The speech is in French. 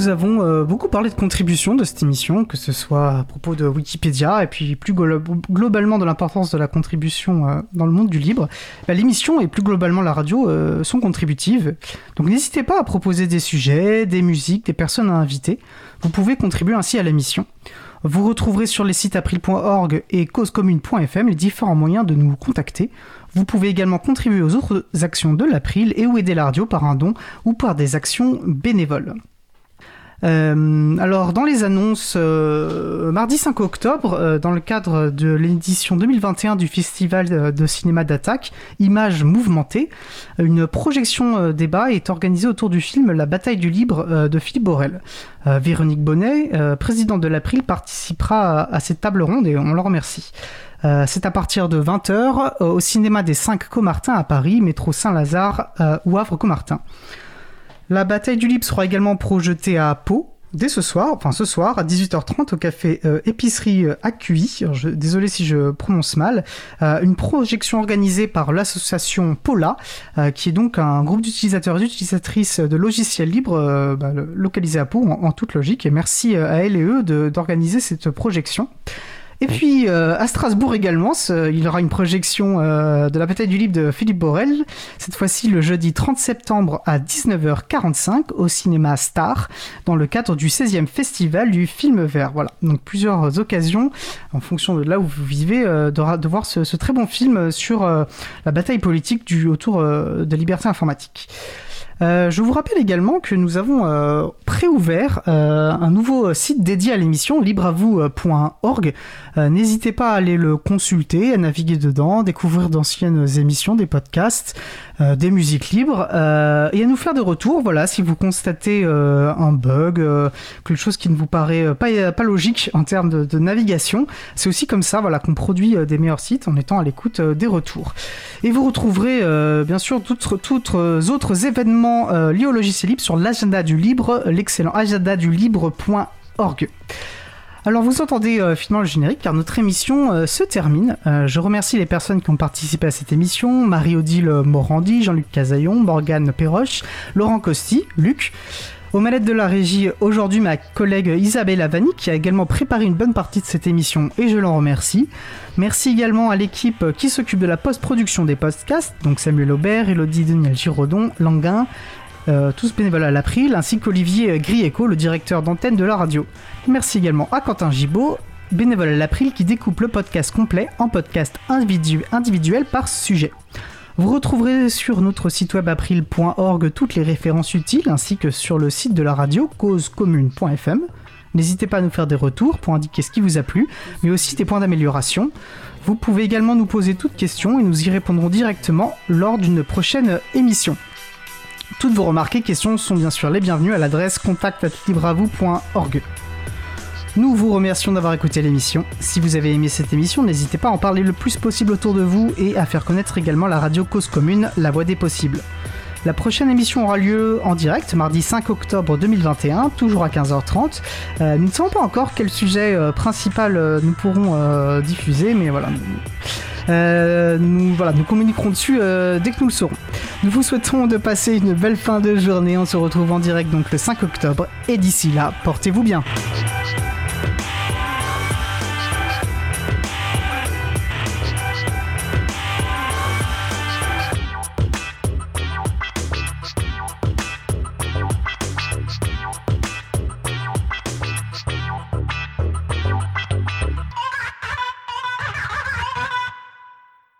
nous avons euh, beaucoup parlé de contribution de cette émission, que ce soit à propos de Wikipédia et puis plus globalement de l'importance de la contribution euh, dans le monde du libre. Bah, l'émission et plus globalement la radio euh, sont contributives. Donc n'hésitez pas à proposer des sujets, des musiques, des personnes à inviter. Vous pouvez contribuer ainsi à l'émission. Vous retrouverez sur les sites april.org et causecommune.fm les différents moyens de nous contacter. Vous pouvez également contribuer aux autres actions de l'April et ou aider la radio par un don ou par des actions bénévoles. Euh, alors, dans les annonces, euh, mardi 5 octobre, euh, dans le cadre de l'édition 2021 du Festival de cinéma d'Attaque, Images mouvementées, une projection débat est organisée autour du film La bataille du libre de Philippe Borel. Véronique Bonnet, présidente de l'April, participera à, cette table ronde et on la remercie. c'est à partir de 20h au cinéma des 5 Comartins à Paris, métro Saint-Lazare ou Havre-Comartin. La bataille du Libre sera également projetée à Pau dès ce soir, enfin ce soir à 18h30 au café euh, épicerie euh, désolé si je prononce mal. Euh, une projection organisée par l'association Pola, qui est donc un groupe d'utilisateurs et d'utilisatrices de logiciels libres bah, localisé à Pau en, toute logique. Et merci à elle et eux d'organiser cette projection. Et puis euh, à Strasbourg également, il y aura une projection euh, de la bataille du livre de Philippe Borel, cette fois-ci le jeudi 30 septembre à 19h45 au cinéma Star, dans le cadre du 16e festival du film vert. Voilà, donc plusieurs occasions, en fonction de là où vous vivez, euh, de, voir ce, très bon film sur la bataille politique du, autour de liberté informatique. Euh, je vous rappelle également que nous avons euh, préouvert euh, un nouveau site dédié à l'émission, libreavou.org. N'hésitez pas à aller le consulter, à naviguer dedans, découvrir d'anciennes émissions, des podcasts, des musiques libres et à nous faire des retours. Voilà, si vous constatez un bug, quelque chose qui ne vous paraît pas, logique en termes de, navigation, c'est aussi comme ça voilà, qu'on produit des meilleurs sites en étant à l'écoute des retours. Et vous retrouverez bien sûr toutes autres événements euh, lié au logiciel libre sur l'agenda du libre, l'excellent agenda du libre.org. Alors vous entendez euh, finalement le générique car notre émission euh, se termine. je remercie les personnes qui ont participé à cette émission, Marie-Odile Morandi, Jean-Luc Casaillon, Morgane Perroche, Laurent Costi, Luc. Aux manettes de la régie, aujourd'hui ma collègue Isabelle Avani qui a également préparé une bonne partie de cette émission et je l'en remercie. Merci également à l'équipe qui s'occupe de la post-production des podcasts, donc Samuel Aubert, Elodie Daniel Giraudon, Languin, euh, tous bénévoles à l'April, ainsi qu'Olivier Grieco, le directeur d'antenne de la radio. Merci également à Quentin Gibaud, bénévole à l'April qui découpe le podcast complet en podcast individuel par sujet. Vous retrouverez sur notre site web april.org toutes les références utiles ainsi que sur le site de la radio causecommune.fm. N'hésitez pas à nous faire des retours pour indiquer ce qui vous a plu, mais aussi des points d'amélioration. Vous pouvez également nous poser toutes questions et nous y répondrons directement lors d'une prochaine émission. Toutes vos remarques et questions sont bien sûr les bienvenues à l'adresse contact.libravou.org. Nous vous remercions d'avoir écouté l'émission. Si vous avez aimé cette émission, n'hésitez pas à en parler le plus possible autour de vous et à faire connaître également la radio Cause Commune, la voix des possibles. La prochaine émission aura lieu en direct mardi 5 octobre 2021, toujours à 15h30. Euh, nous ne savons pas encore quel sujet euh, principal euh, nous pourrons diffuser, mais voilà. nous, voilà, nous communiquerons dessus dès que nous le saurons. Nous vous souhaitons de passer une belle fin de journée. On se retrouve en direct donc le 5 octobre. Et d'ici là, portez-vous bien.